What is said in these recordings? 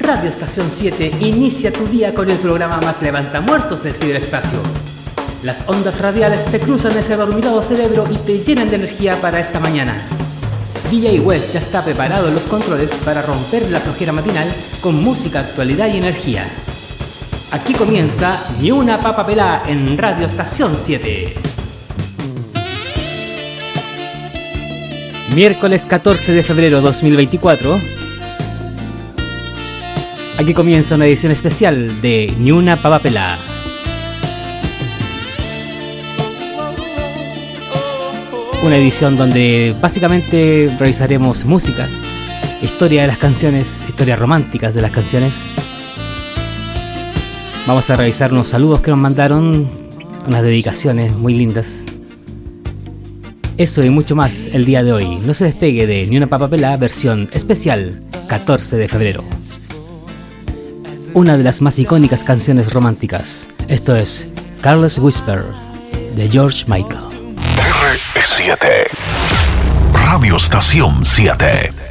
Radio Estación 7 inicia tu día con el programa más levantamuertos del ciberespacio. Las ondas radiales te cruzan ese dormido cerebro y te llenan de energía para esta mañana. DJ West ya está preparado en los controles para romper la flojera matinal con música, actualidad y energía. Aquí comienza Ni una papa pelá en Radio Estación 7. Miércoles 14 de febrero 2024. Aquí comienza una edición especial de Ni una papa pelá. Una edición donde básicamente revisaremos música, historia de las canciones, historias románticas de las canciones Vamos a revisar unos saludos que nos mandaron, unas dedicaciones muy lindas. Eso y mucho más el día de hoy. No se despegue de Ni una papapela versión especial 14 de febrero. Una de las más icónicas canciones románticas. Esto es Carlos Whisper de George Michael. R7 Radio Estación 7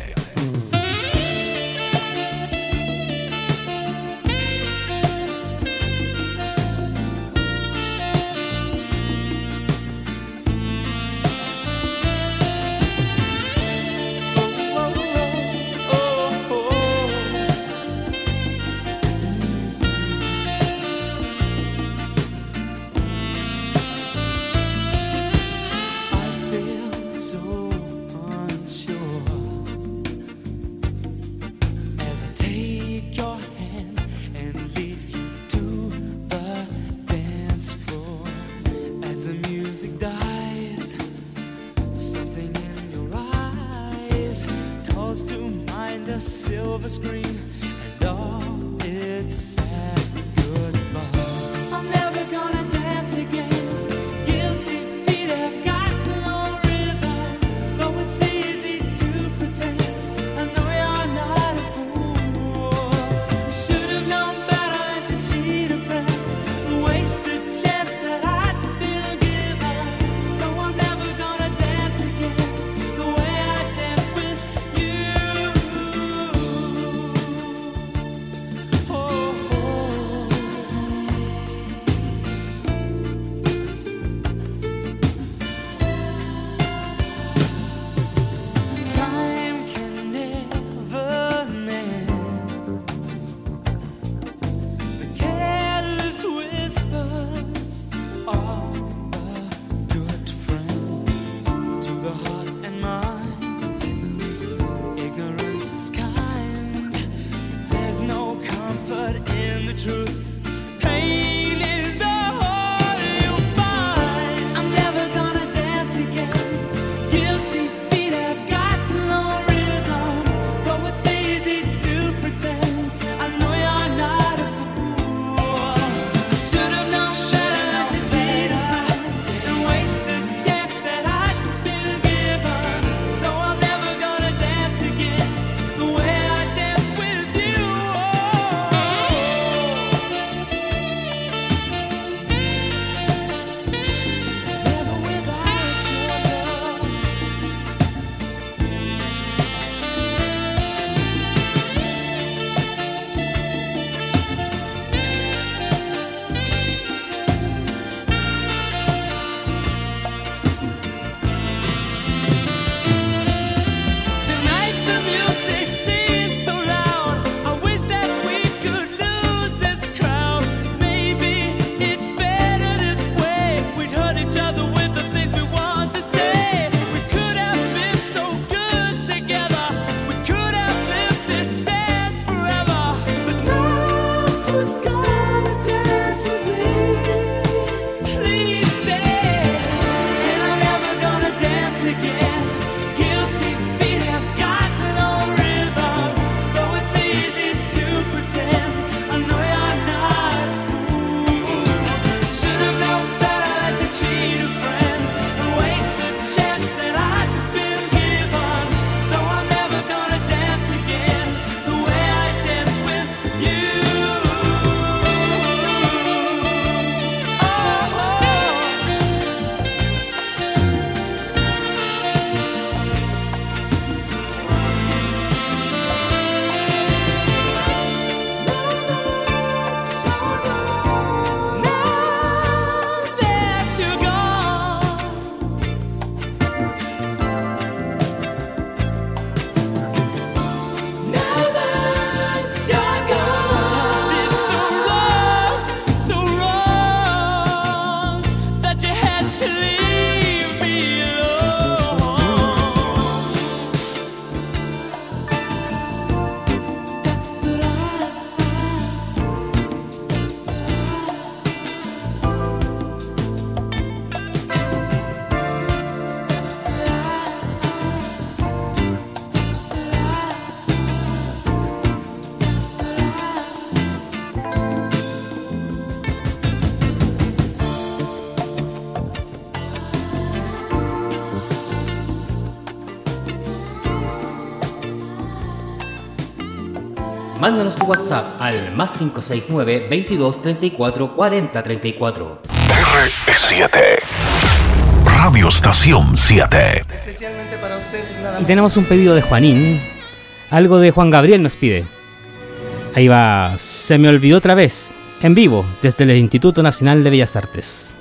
Mándanos tu WhatsApp al más 569 22 34 40 34. R7 Radio Estación 7 Especialmente para ustedes Y tenemos un pedido de Juanín. Algo de Juan Gabriel nos pide. Ahí va, se me olvidó otra vez, en vivo, desde el Instituto Nacional de Bellas Artes.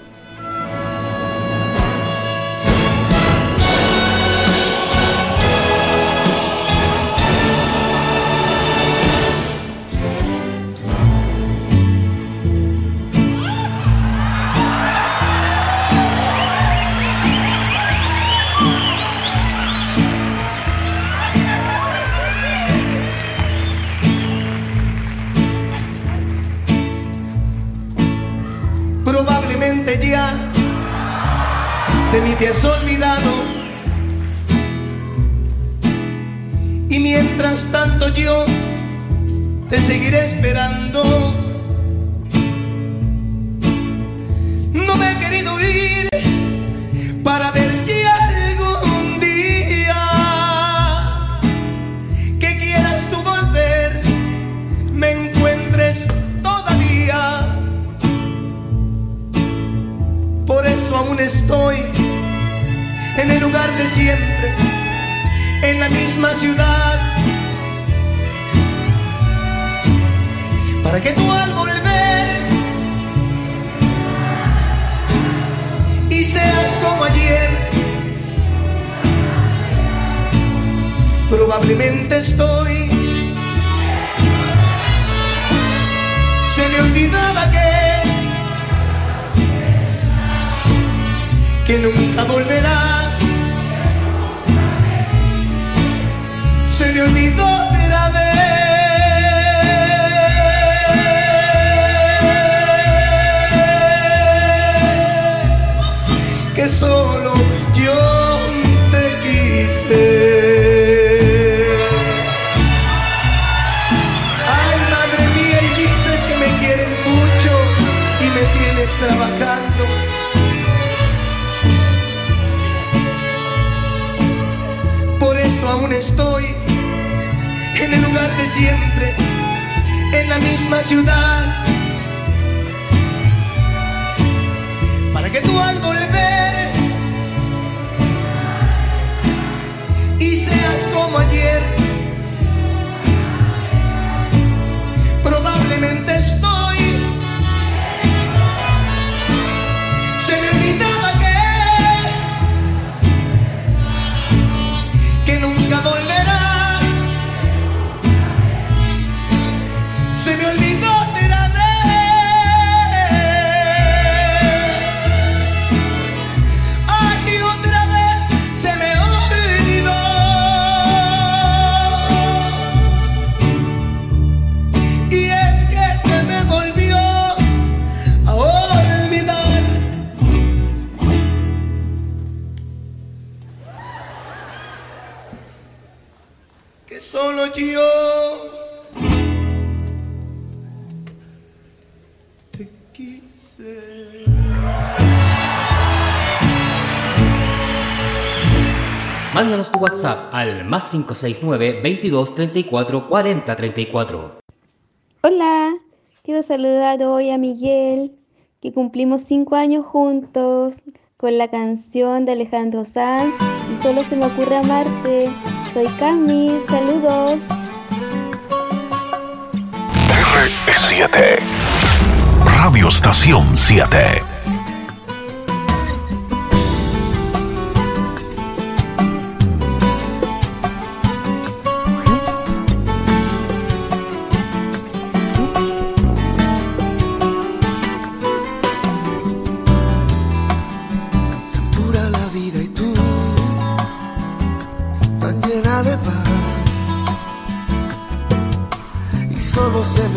Más 569 22 34 40 34. Hola, quiero saludar hoy a Miguel, que cumplimos 5 años juntos con la canción de Alejandro Sanz y solo se me ocurre amarte. Soy Cami, saludos. R7 Radio Estación 7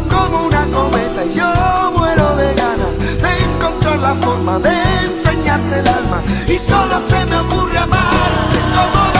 como una cometa y yo muero de ganas de encontrar la forma de enseñarte el alma. Y solo se me ocurre amarte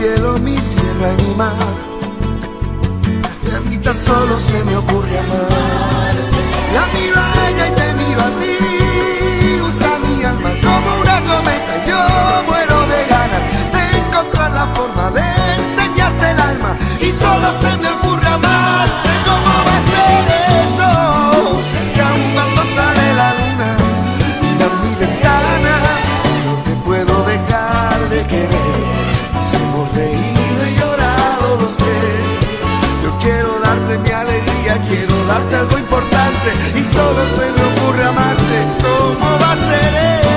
cielo, mi tierra y mi mar, y a mí tan solo se me ocurre. La miro a ella y te miro a ti, usa mi alma como una cometa, yo muero de ganas de encontrar la forma de enseñarte el alma y solo se me ocurre amarte. Darte mi alegría, quiero darte algo importante y solo se me ocurre amarte. ¿Cómo va a ser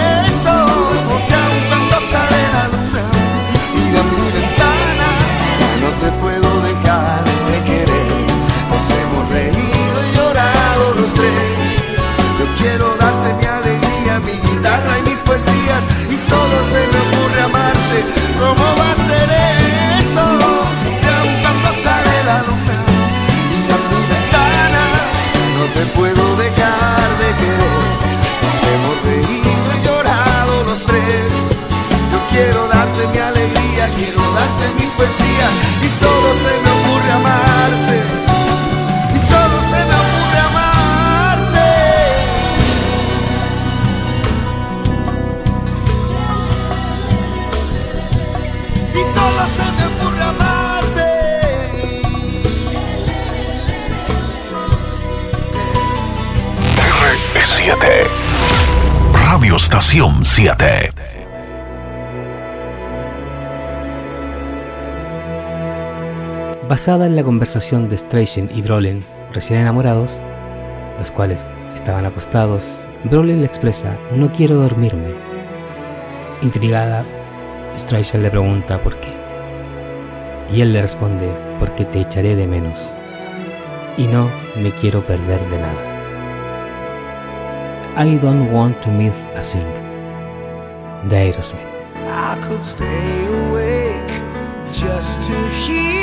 darte mis poesías y solo se me ocurre amarte. Y solo se me ocurre amarte. Y solo se me ocurre amarte. R7. Radio Estación 7. Basada en la conversación de Strachan y Brolin, recién enamorados, los cuales estaban acostados, Brolin le expresa, no quiero dormirme. Intrigada, Strachan le pregunta por qué. Y él le responde, porque te echaré de menos. Y no me quiero perder de nada. I don't want to miss a thing. De Aerosmith. I could stay awake just to hear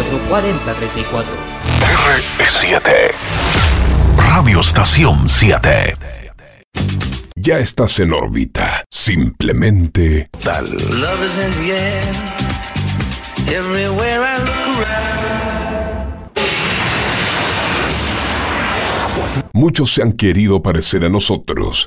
34 40 34. R7 Radio Estación 7 Ya estás en órbita. Simplemente tal. Muchos se han querido parecer a nosotros.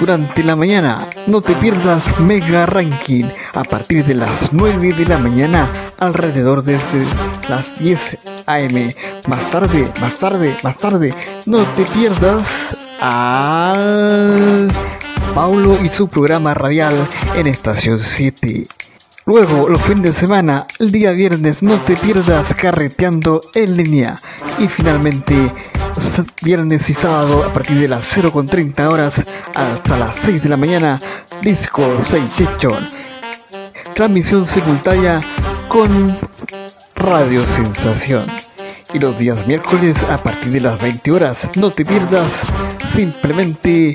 Durante la mañana, no te pierdas Mega Ranking a partir de las 9 de la mañana alrededor de las 10 AM. Más tarde, más tarde, más tarde, no te pierdas al Paulo y su programa radial en Estación 7. Luego, los fines de semana, el día viernes, no te pierdas carreteando en línea. Y finalmente, viernes y sábado, a partir de las 0.30 horas hasta las 6 de la mañana, Disco Sensation. Transmisión simultánea con Radio Sensación. Y los días miércoles, a partir de las 20 horas, no te pierdas simplemente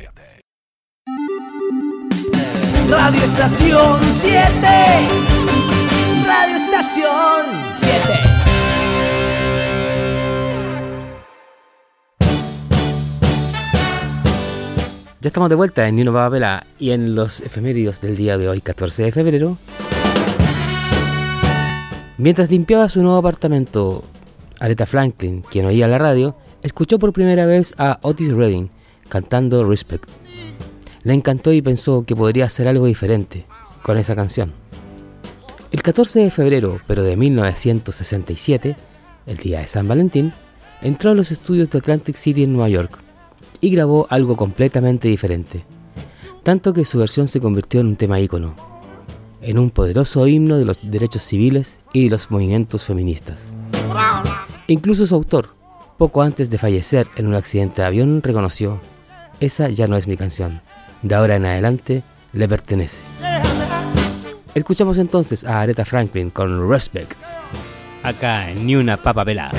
Radio Estación 7. Radio Estación 7. Ya estamos de vuelta en Nino Babela y en los efeméridos del día de hoy, 14 de febrero. Mientras limpiaba su nuevo apartamento, Aretha Franklin, quien oía la radio, escuchó por primera vez a Otis Redding cantando Respect. Le encantó y pensó que podría hacer algo diferente con esa canción. El 14 de febrero, pero de 1967, el día de San Valentín, entró a los estudios de Atlantic City en Nueva York y grabó algo completamente diferente, tanto que su versión se convirtió en un tema ícono, en un poderoso himno de los derechos civiles y de los movimientos feministas. Incluso su autor, poco antes de fallecer en un accidente de avión, reconoció, esa ya no es mi canción, de ahora en adelante le pertenece. Escuchamos entonces a Aretha Franklin con Respect, acá en Ni una papa pelada.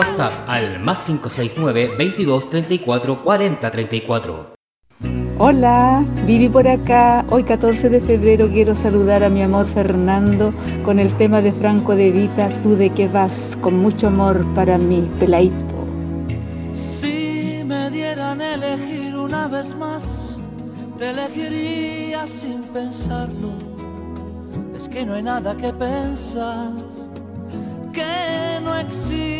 WhatsApp al más 569 22 34 40 34. Hola, Vivi por acá. Hoy 14 de febrero quiero saludar a mi amor Fernando con el tema de Franco de Vita, tú de qué vas, con mucho amor para mí, peladito. Si me dieran elegir una vez más, te elegiría sin pensarlo. Es que no hay nada que pensar, que no existe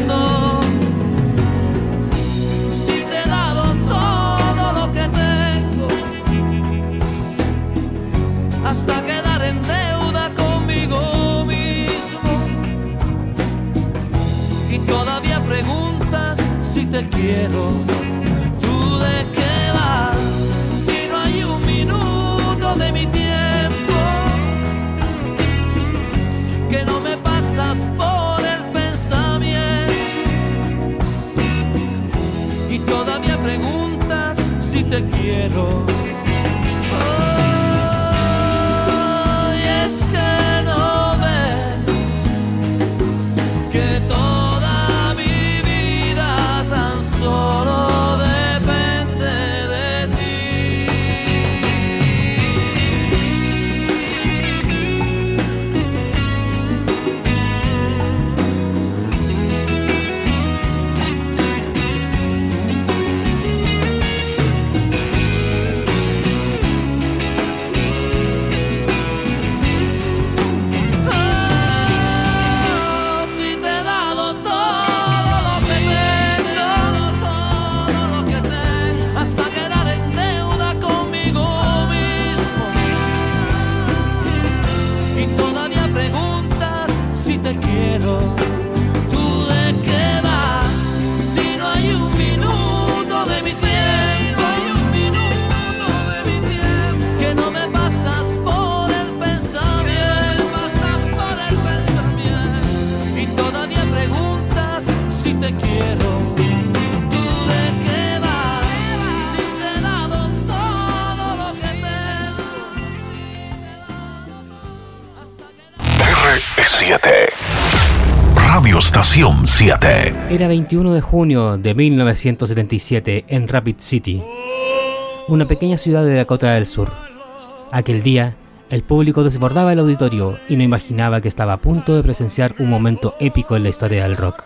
R7. Radio Estación 7. Era 21 de junio de 1977 en Rapid City, una pequeña ciudad de Dakota del Sur. Aquel día, el público desbordaba el auditorio y no imaginaba que estaba a punto de presenciar un momento épico en la historia del rock.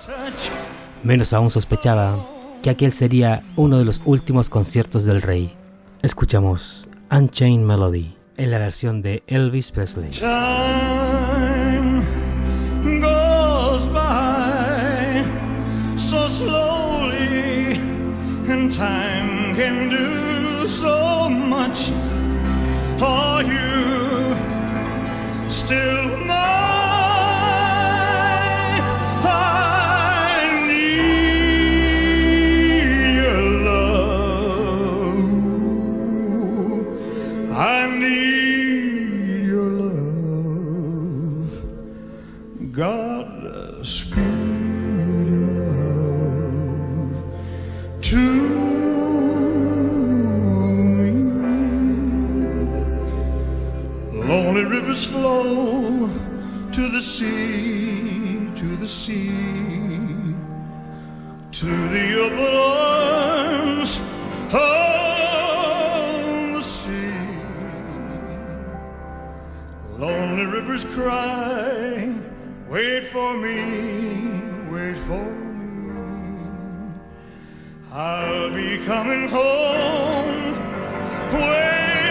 Menos aún sospechaba que aquel sería uno de los últimos conciertos del rey. Escuchamos Unchained Melody en la versión de Elvis Presley. Are you. Still rivers flow to the sea, to the sea, to the open arms of the sea. Lonely rivers cry, wait for me, wait for me. I'll be coming home. Wait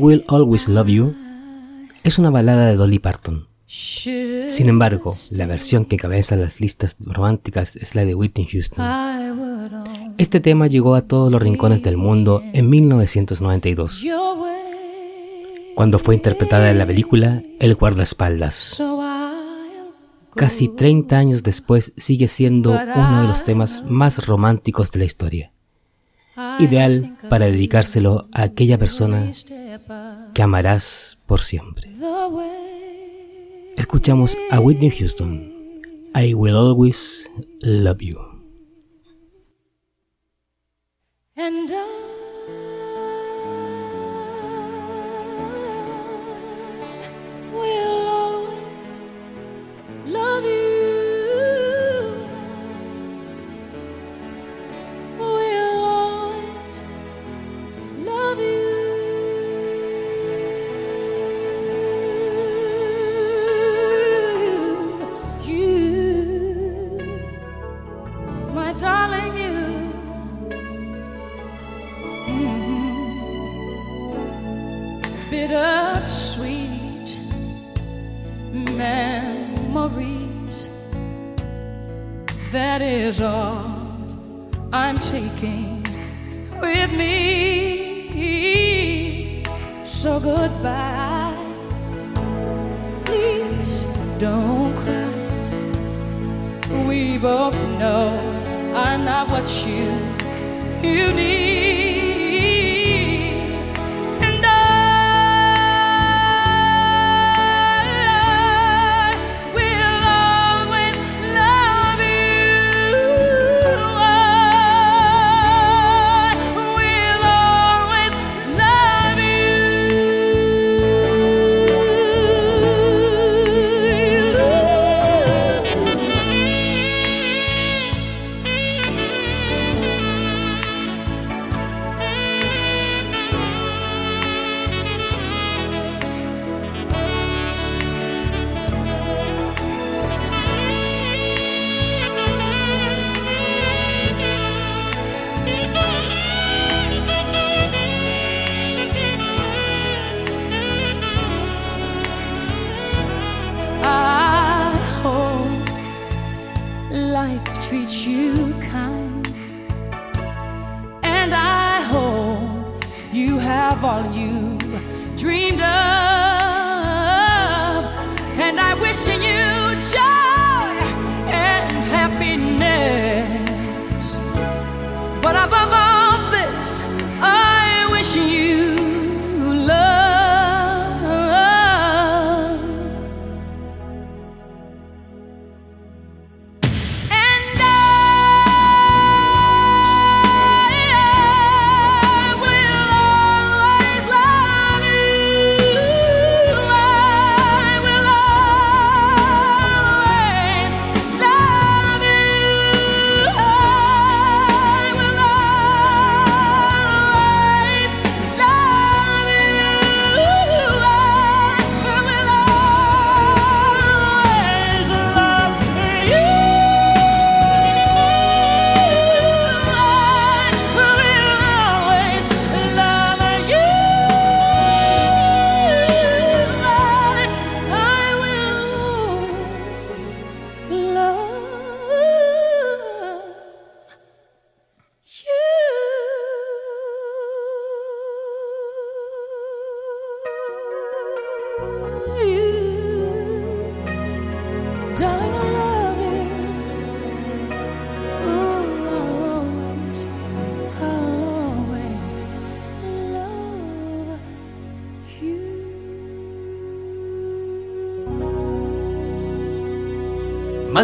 Will Always Love You es una balada de Dolly Parton. Sin embargo, la versión que cabeza las listas románticas es la de Whitney Houston. Este tema llegó a todos los rincones del mundo en 1992, cuando fue interpretada en la película El guardaespaldas. Casi 30 años después sigue siendo uno de los temas más románticos de la historia. Ideal para dedicárselo a aquella persona que amarás por siempre. Escuchamos a Whitney Houston. I will always love you.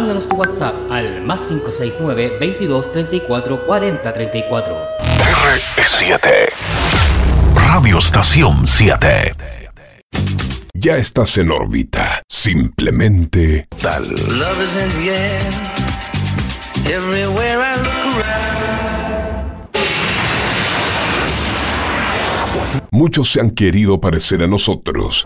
Mándanos tu WhatsApp al más 569 22 34 40 34. R7. Radio Estación 7. Ya estás en órbita. Simplemente tal. Love is in the air. Everywhere I look around. Muchos se han querido parecer a nosotros.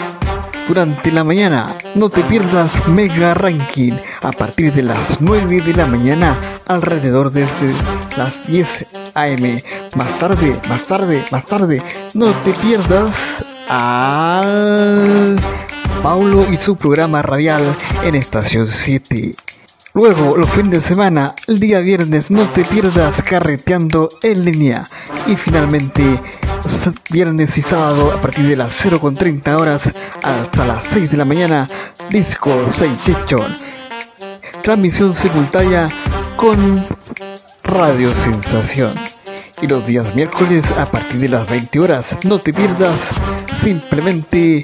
Durante la mañana, no te pierdas Mega Ranking a partir de las 9 de la mañana, alrededor de las 10 am. Más tarde, más tarde, más tarde, no te pierdas al Paulo y su programa radial en Estación 7. Luego, los fines de semana, el día viernes, no te pierdas carreteando en línea. Y finalmente, viernes y sábado, a partir de las 0.30 horas hasta las 6 de la mañana, Disco Sensation. Transmisión simultánea con Radio Sensación. Y los días miércoles, a partir de las 20 horas, no te pierdas simplemente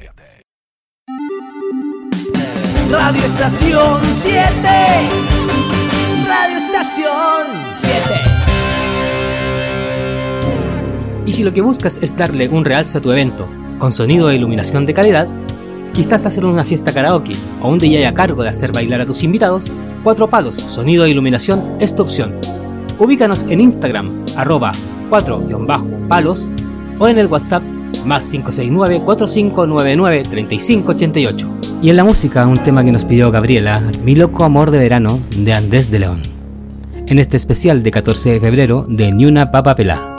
Radio Estación 7. Radio Estación 7. Y si lo que buscas es darle un realce a tu evento, con sonido e iluminación de calidad, quizás hacer una fiesta karaoke o un DJ a cargo de hacer bailar a tus invitados, Cuatro Palos, Sonido e Iluminación es tu opción. Ubícanos en Instagram, arroba 4-palos o en el WhatsApp más 569-4599-3588. Y en la música, un tema que nos pidió Gabriela, Mi loco amor de verano, de Andrés de León. En este especial de 14 de febrero de Ni una papa pelá.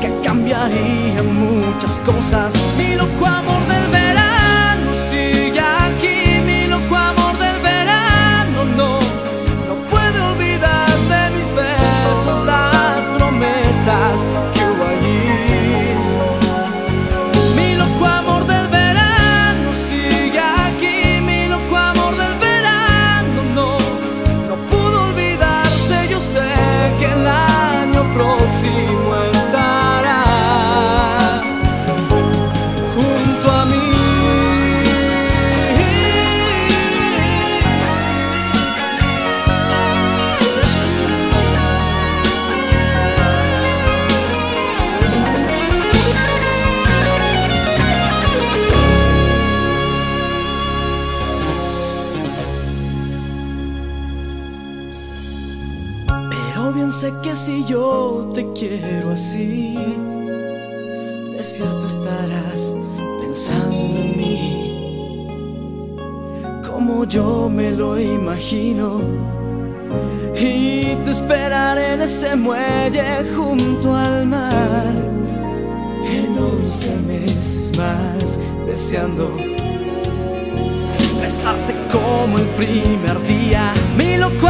Que cambiarían muchas cosas. Mi loco amor del verano ese muelle junto al mar, en once meses más, deseando besarte como el primer día, mi loco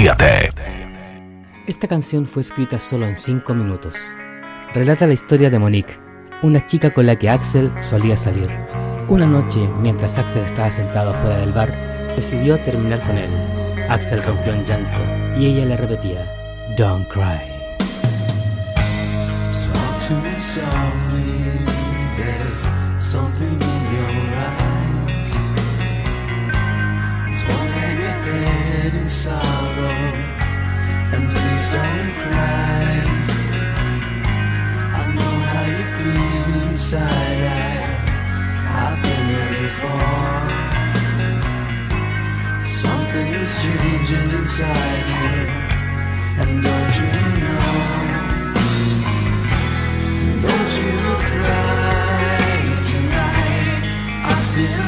7. Esta canción fue escrita solo en 5 minutos. Relata la historia de Monique, una chica con la que Axel solía salir. Una noche, mientras Axel estaba sentado fuera del bar, decidió terminar con él. Axel rompió en llanto y ella le repetía, Don't cry. Talk to me softly. There's something sorrow, and please don't cry. I know how you feel inside. I've been before. Something is changing inside you, and don't you know? Don't you cry tonight. I still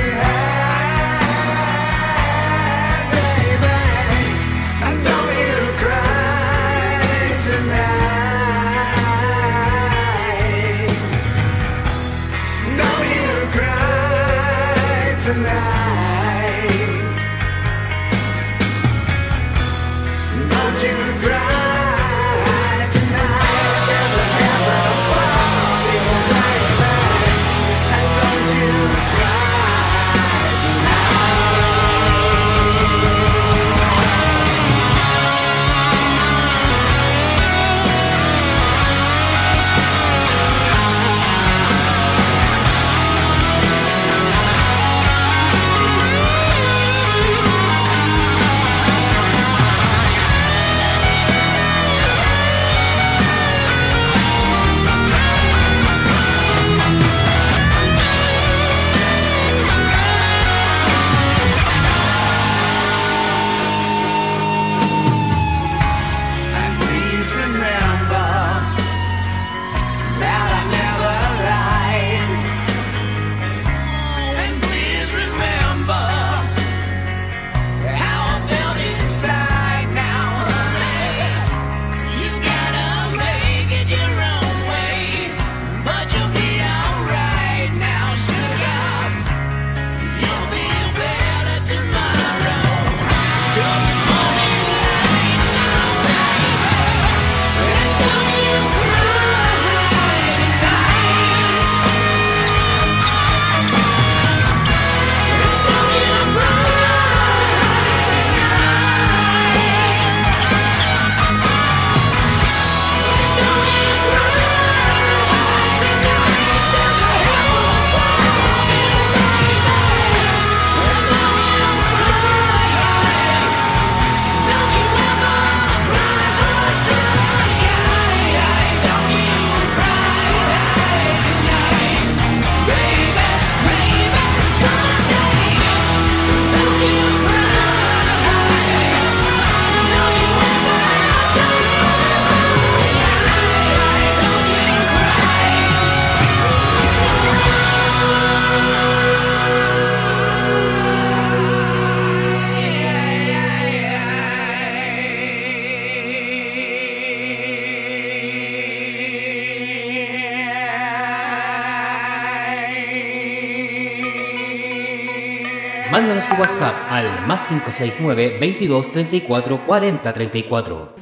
WhatsApp al más 569 22 34 40 34.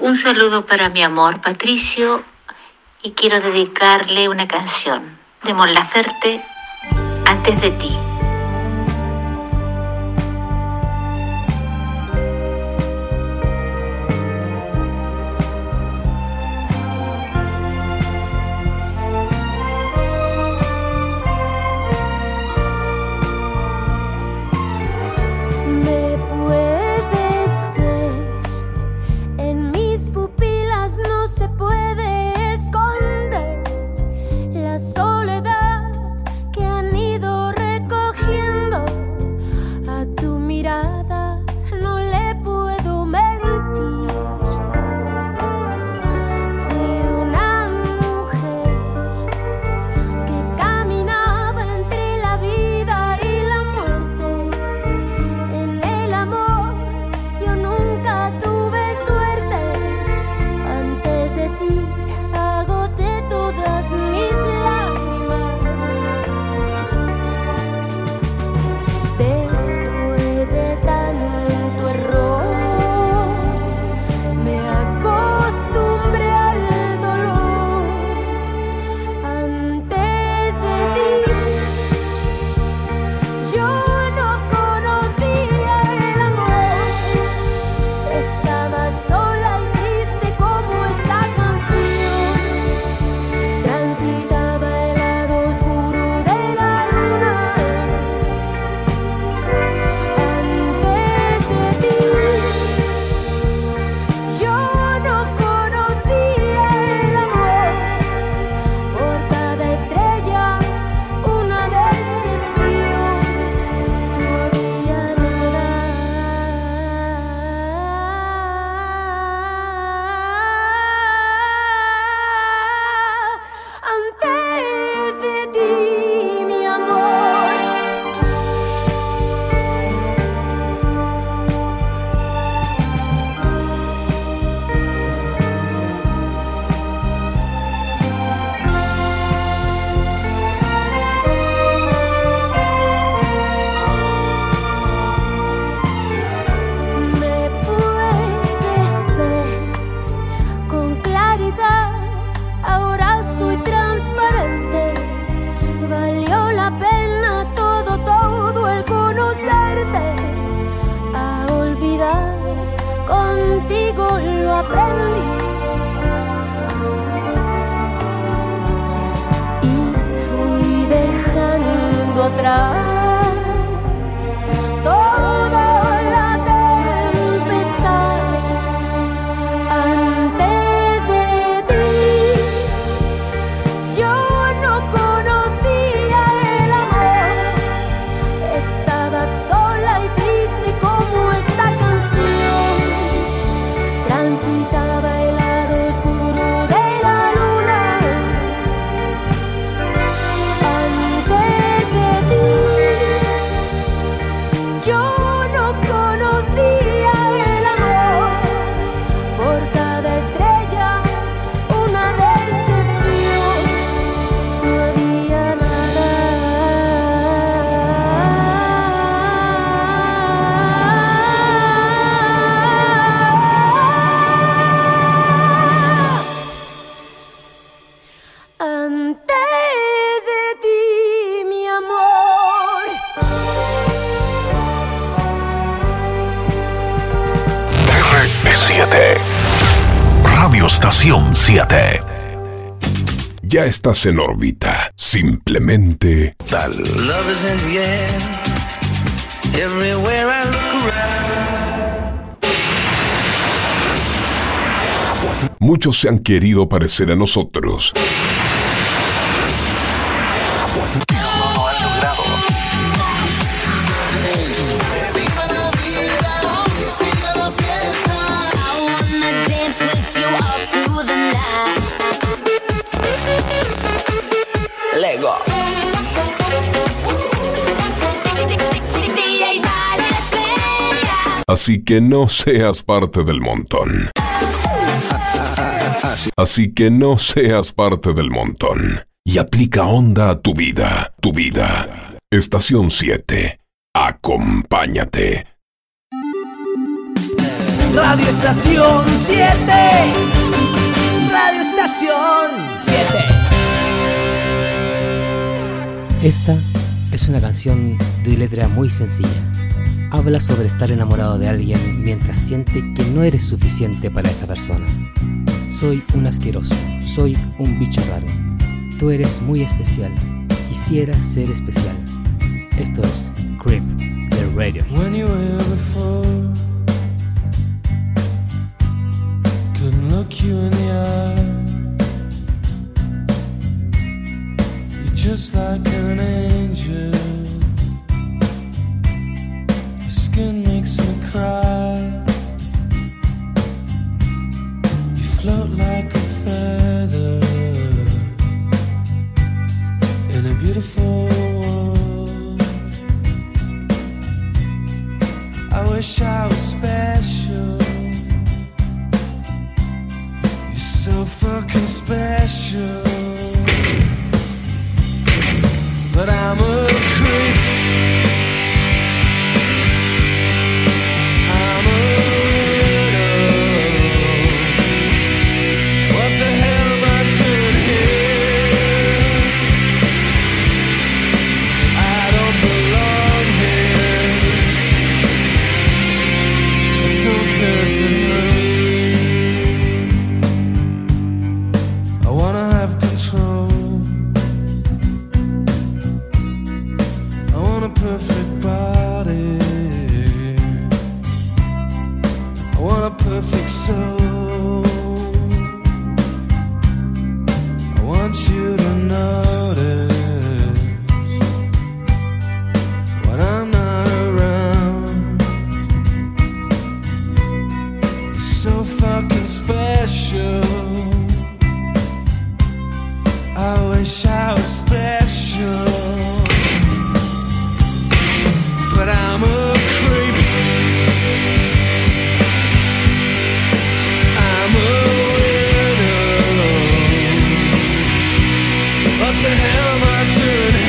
Un saludo para mi amor Patricio y quiero dedicarle una canción de Mon Laferte, Antes de ti. Ya estás en órbita. Simplemente tal. Muchos se han querido parecer a nosotros. Así que no seas parte del montón. Así que no seas parte del montón. Y aplica onda a tu vida, tu vida. Estación 7. Acompáñate. Radio Estación 7. Radio Estación 7. Esta es una canción de letra muy sencilla Habla sobre estar enamorado de alguien mientras siente que no eres suficiente para esa persona. Soy un asqueroso, soy un bicho raro. Tú eres muy especial, quisiera ser especial. Esto es Creep de Radio. When you were before, look you in the eye. You're just like an the hell am I doing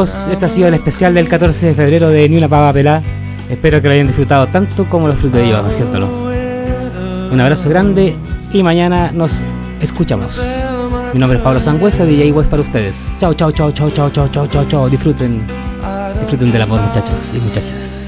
amigos, este ha sido el especial del 14 de febrero de Ni una pava pelá. Espero que lo hayan disfrutado tanto como lo disfruté yo haciéndolo. Un abrazo grande y mañana nos escuchamos. Mi nombre es Pablo Sangüesa, DJ West para ustedes. Chao, chao, chao, chao, chao, chao, chao, chao, chao. Disfruten, disfruten del amor muchachos y muchachas.